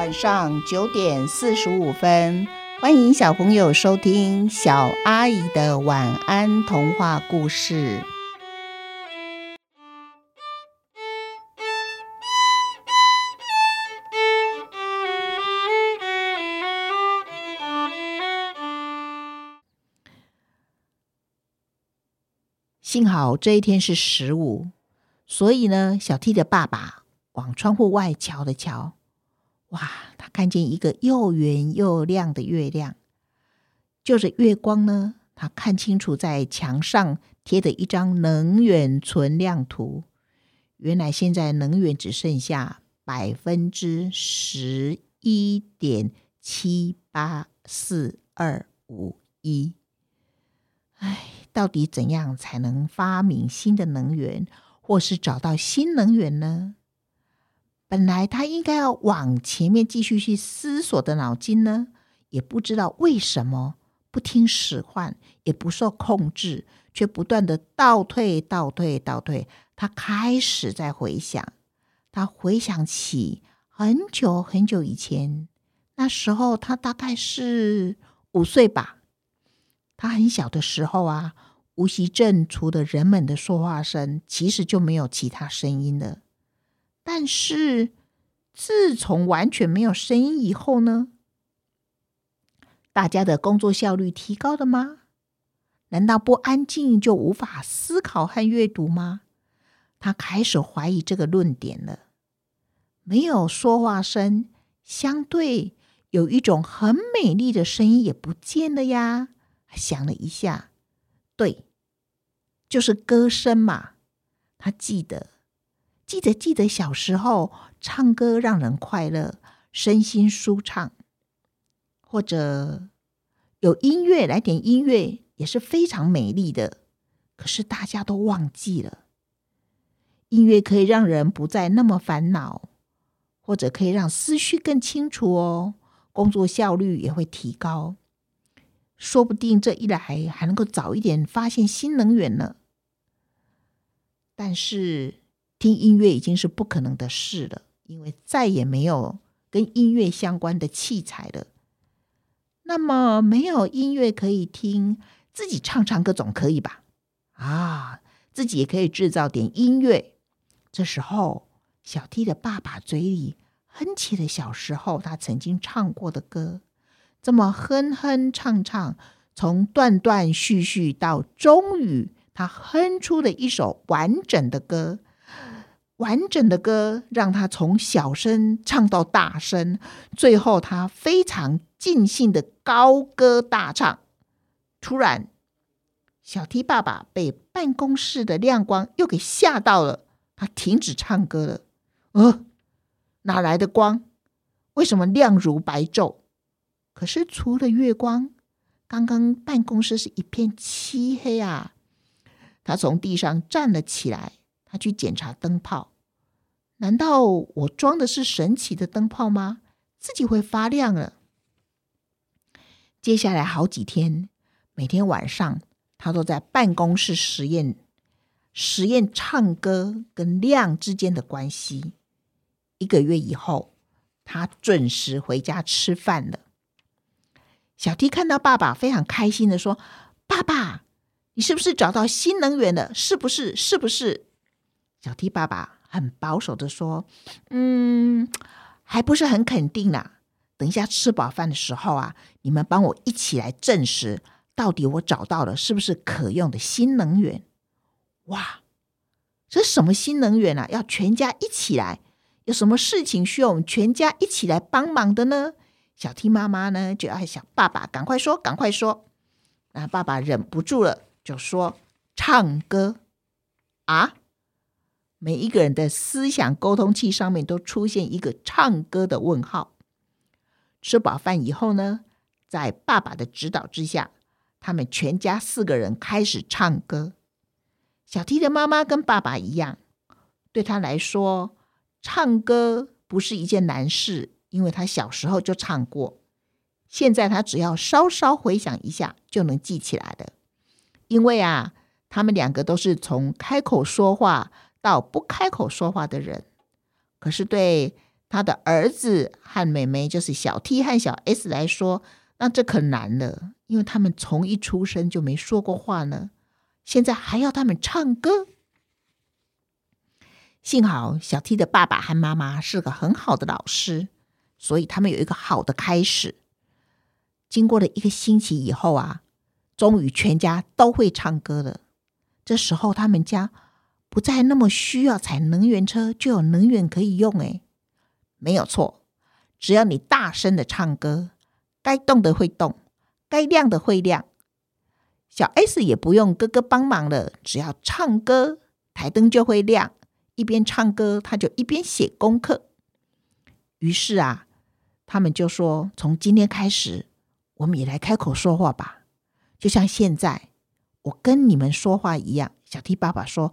晚上九点四十五分，欢迎小朋友收听小阿姨的晚安童话故事。幸好这一天是十五，所以呢，小 T 的爸爸往窗户外瞧了瞧。哇，他看见一个又圆又亮的月亮，就着月光呢，他看清楚在墙上贴的一张能源存量图。原来现在能源只剩下百分之十一点七八四二五一。哎，到底怎样才能发明新的能源，或是找到新能源呢？本来他应该要往前面继续去思索的脑筋呢，也不知道为什么不听使唤，也不受控制，却不断的倒退、倒退、倒退。他开始在回想，他回想起很久很久以前，那时候他大概是五岁吧。他很小的时候啊，无锡镇除了人们的说话声，其实就没有其他声音了。但是，自从完全没有声音以后呢，大家的工作效率提高了吗？难道不安静就无法思考和阅读吗？他开始怀疑这个论点了。没有说话声，相对有一种很美丽的声音也不见了呀。想了一下，对，就是歌声嘛。他记得。记得记得小时候唱歌让人快乐，身心舒畅，或者有音乐来点音乐也是非常美丽的。可是大家都忘记了，音乐可以让人不再那么烦恼，或者可以让思绪更清楚哦，工作效率也会提高。说不定这一来还能够早一点发现新能源呢。但是。听音乐已经是不可能的事了，因为再也没有跟音乐相关的器材了。那么没有音乐可以听，自己唱唱歌总可以吧？啊，自己也可以制造点音乐。这时候，小 T 的爸爸嘴里哼起了小时候他曾经唱过的歌，这么哼哼唱唱，从断断续续到终于，他哼出了一首完整的歌。完整的歌让他从小声唱到大声，最后他非常尽兴的高歌大唱。突然，小 T 爸爸被办公室的亮光又给吓到了，他停止唱歌了。呃，哪来的光？为什么亮如白昼？可是除了月光，刚刚办公室是一片漆黑啊。他从地上站了起来。他去检查灯泡，难道我装的是神奇的灯泡吗？自己会发亮了。接下来好几天，每天晚上他都在办公室实验，实验唱歌跟亮之间的关系。一个月以后，他准时回家吃饭了。小 T 看到爸爸，非常开心的说：“爸爸，你是不是找到新能源了？是不是？是不是？”小 T 爸爸很保守的说：“嗯，还不是很肯定呢。等一下吃饱饭的时候啊，你们帮我一起来证实，到底我找到了是不是可用的新能源？哇，这什么新能源啊？要全家一起来？有什么事情需要我们全家一起来帮忙的呢？”小 T 妈妈呢就要想爸爸赶快说，赶快说。然后爸爸忍不住了，就说：“唱歌啊！”每一个人的思想沟通器上面都出现一个唱歌的问号。吃饱饭以后呢，在爸爸的指导之下，他们全家四个人开始唱歌。小 T 的妈妈跟爸爸一样，对他来说，唱歌不是一件难事，因为他小时候就唱过。现在他只要稍稍回想一下，就能记起来的。因为啊，他们两个都是从开口说话到不开口说话的人，可是对他的儿子和妹妹，就是小 T 和小 S 来说，那这可难了，因为他们从一出生就没说过话呢，现在还要他们唱歌。幸好小 T 的爸爸和妈妈是个很好的老师，所以他们有一个好的开始。经过了一个星期以后啊，终于全家都会唱歌了。这时候他们家不再那么需要踩能源车，就有能源可以用。哎。没有错，只要你大声的唱歌，该动的会动，该亮的会亮。小 S 也不用哥哥帮忙了，只要唱歌，台灯就会亮。一边唱歌，他就一边写功课。于是啊，他们就说：“从今天开始，我们也来开口说话吧，就像现在我跟你们说话一样。”小 T 爸爸说：“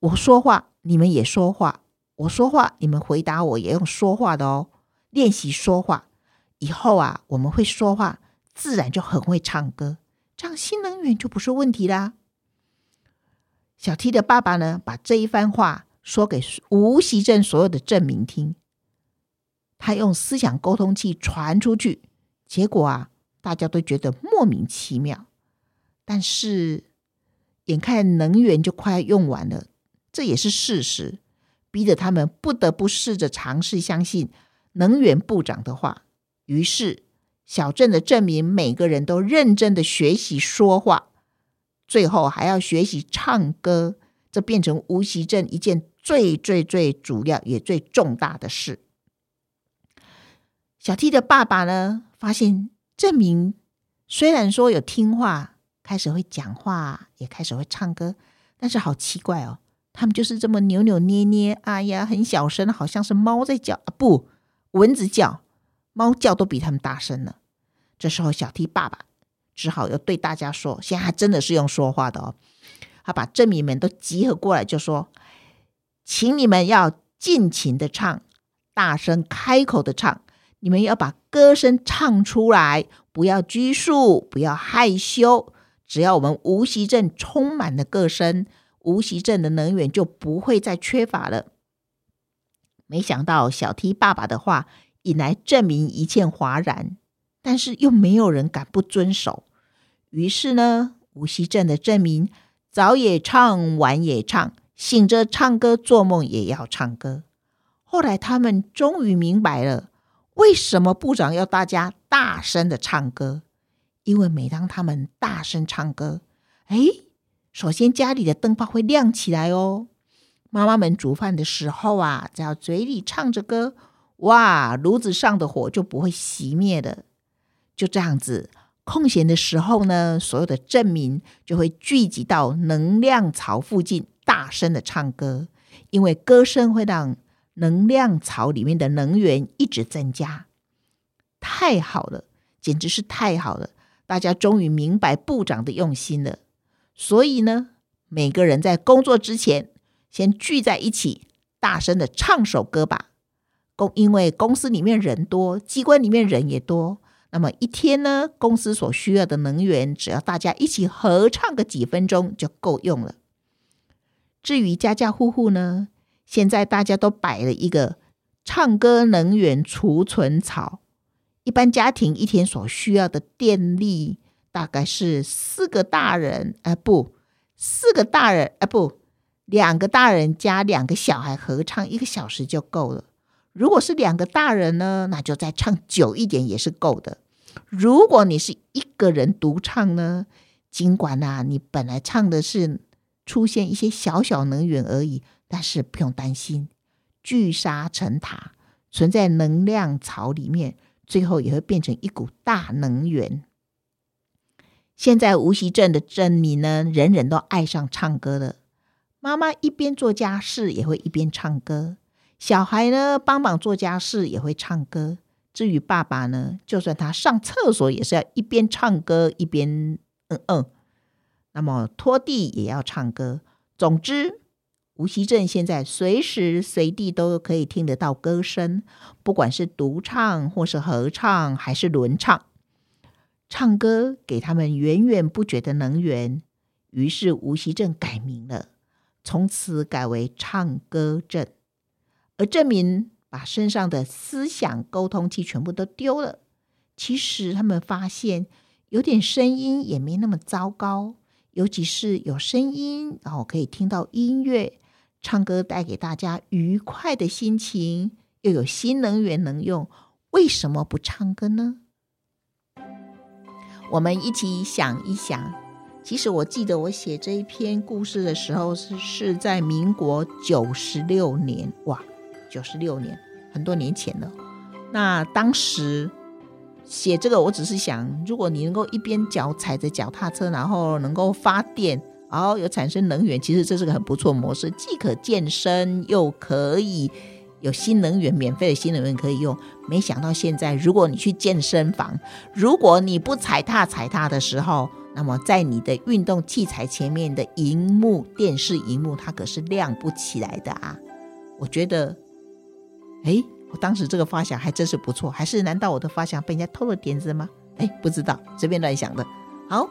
我说话，你们也说话。”我说话，你们回答我也用说话的哦。练习说话以后啊，我们会说话，自然就很会唱歌，这样新能源就不是问题啦。小 T 的爸爸呢，把这一番话说给吴锡正所有的镇民听，他用思想沟通器传出去，结果啊，大家都觉得莫名其妙。但是眼看能源就快用完了，这也是事实。逼得他们不得不试着尝试相信能源部长的话。于是，小镇的镇民每个人都认真的学习说话，最后还要学习唱歌。这变成无锡镇一件最最最主要也最重大的事。小 T 的爸爸呢，发现镇民虽然说有听话，开始会讲话，也开始会唱歌，但是好奇怪哦。他们就是这么扭扭捏捏，哎呀，很小声，好像是猫在叫啊，不，蚊子叫，猫叫都比他们大声了。这时候，小 T 爸爸只好要对大家说：“现在还真的是用说话的哦。”他把镇民们都集合过来，就说：“请你们要尽情的唱，大声开口的唱，你们要把歌声唱出来，不要拘束，不要害羞。只要我们无锡镇充满了歌声。”无锡镇的能源就不会再缺乏了。没想到小 T 爸爸的话引来镇民一片哗然，但是又没有人敢不遵守。于是呢，无锡镇的镇民早也唱，晚也唱，醒着唱歌，做梦也要唱歌。后来他们终于明白了，为什么部长要大家大声的唱歌，因为每当他们大声唱歌，哎。首先，家里的灯泡会亮起来哦。妈妈们煮饭的时候啊，只要嘴里唱着歌，哇，炉子上的火就不会熄灭的。就这样子，空闲的时候呢，所有的镇民就会聚集到能量槽附近，大声的唱歌，因为歌声会让能量槽里面的能源一直增加。太好了，简直是太好了！大家终于明白部长的用心了。所以呢，每个人在工作之前，先聚在一起，大声的唱首歌吧。公因为公司里面人多，机关里面人也多，那么一天呢，公司所需要的能源，只要大家一起合唱个几分钟就够用了。至于家家户户呢，现在大家都摆了一个唱歌能源储存槽，一般家庭一天所需要的电力。大概是四个大人，哎、不，四个大人，哎、不，两个大人加两个小孩合唱一个小时就够了。如果是两个大人呢，那就再唱久一点也是够的。如果你是一个人独唱呢，尽管啊，你本来唱的是出现一些小小能源而已，但是不用担心，聚沙成塔，存在能量槽里面，最后也会变成一股大能源。现在无锡镇的镇民呢，人人都爱上唱歌了。妈妈一边做家事也会一边唱歌，小孩呢帮忙做家事也会唱歌。至于爸爸呢，就算他上厕所也是要一边唱歌一边嗯嗯。那么拖地也要唱歌。总之，无锡镇现在随时随地都可以听得到歌声，不管是独唱或是合唱还是轮唱。唱歌给他们源源不绝的能源，于是无锡镇改名了，从此改为唱歌镇。而镇民把身上的思想沟通器全部都丢了。其实他们发现有点声音也没那么糟糕，尤其是有声音，然后可以听到音乐，唱歌带给大家愉快的心情，又有新能源能用，为什么不唱歌呢？我们一起想一想。其实我记得我写这一篇故事的时候是是在民国九十六年，哇，九十六年，很多年前了。那当时。写这个，我只是想，如果你能够一边脚踩着脚踏车，然后能够发电，然后有产生能源，其实这是个很不错模式，既可健身，又可以有新能源，免费的新能源可以用。没想到现在，如果你去健身房，如果你不踩踏踩踏的时候，那么在你的运动器材前面的荧幕，电视荧幕，它可是亮不起来的啊！我觉得，哎。我当时这个发想还真是不错，还是难道我的发想被人家偷了点子吗？哎，不知道，随便乱想的。好，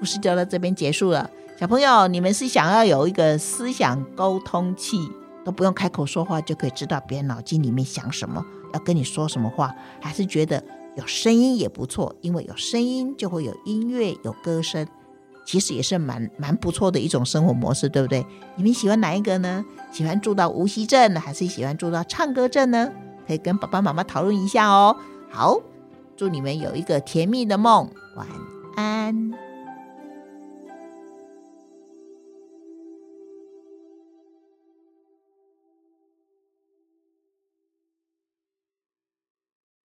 故事就到这边结束了。小朋友，你们是想要有一个思想沟通器，都不用开口说话就可以知道别人脑筋里面想什么，要跟你说什么话，还是觉得有声音也不错？因为有声音就会有音乐，有歌声，其实也是蛮蛮不错的一种生活模式，对不对？你们喜欢哪一个呢？喜欢住到无锡镇，还是喜欢住到唱歌镇呢？可以跟爸爸妈妈讨论一下哦。好，祝你们有一个甜蜜的梦，晚安。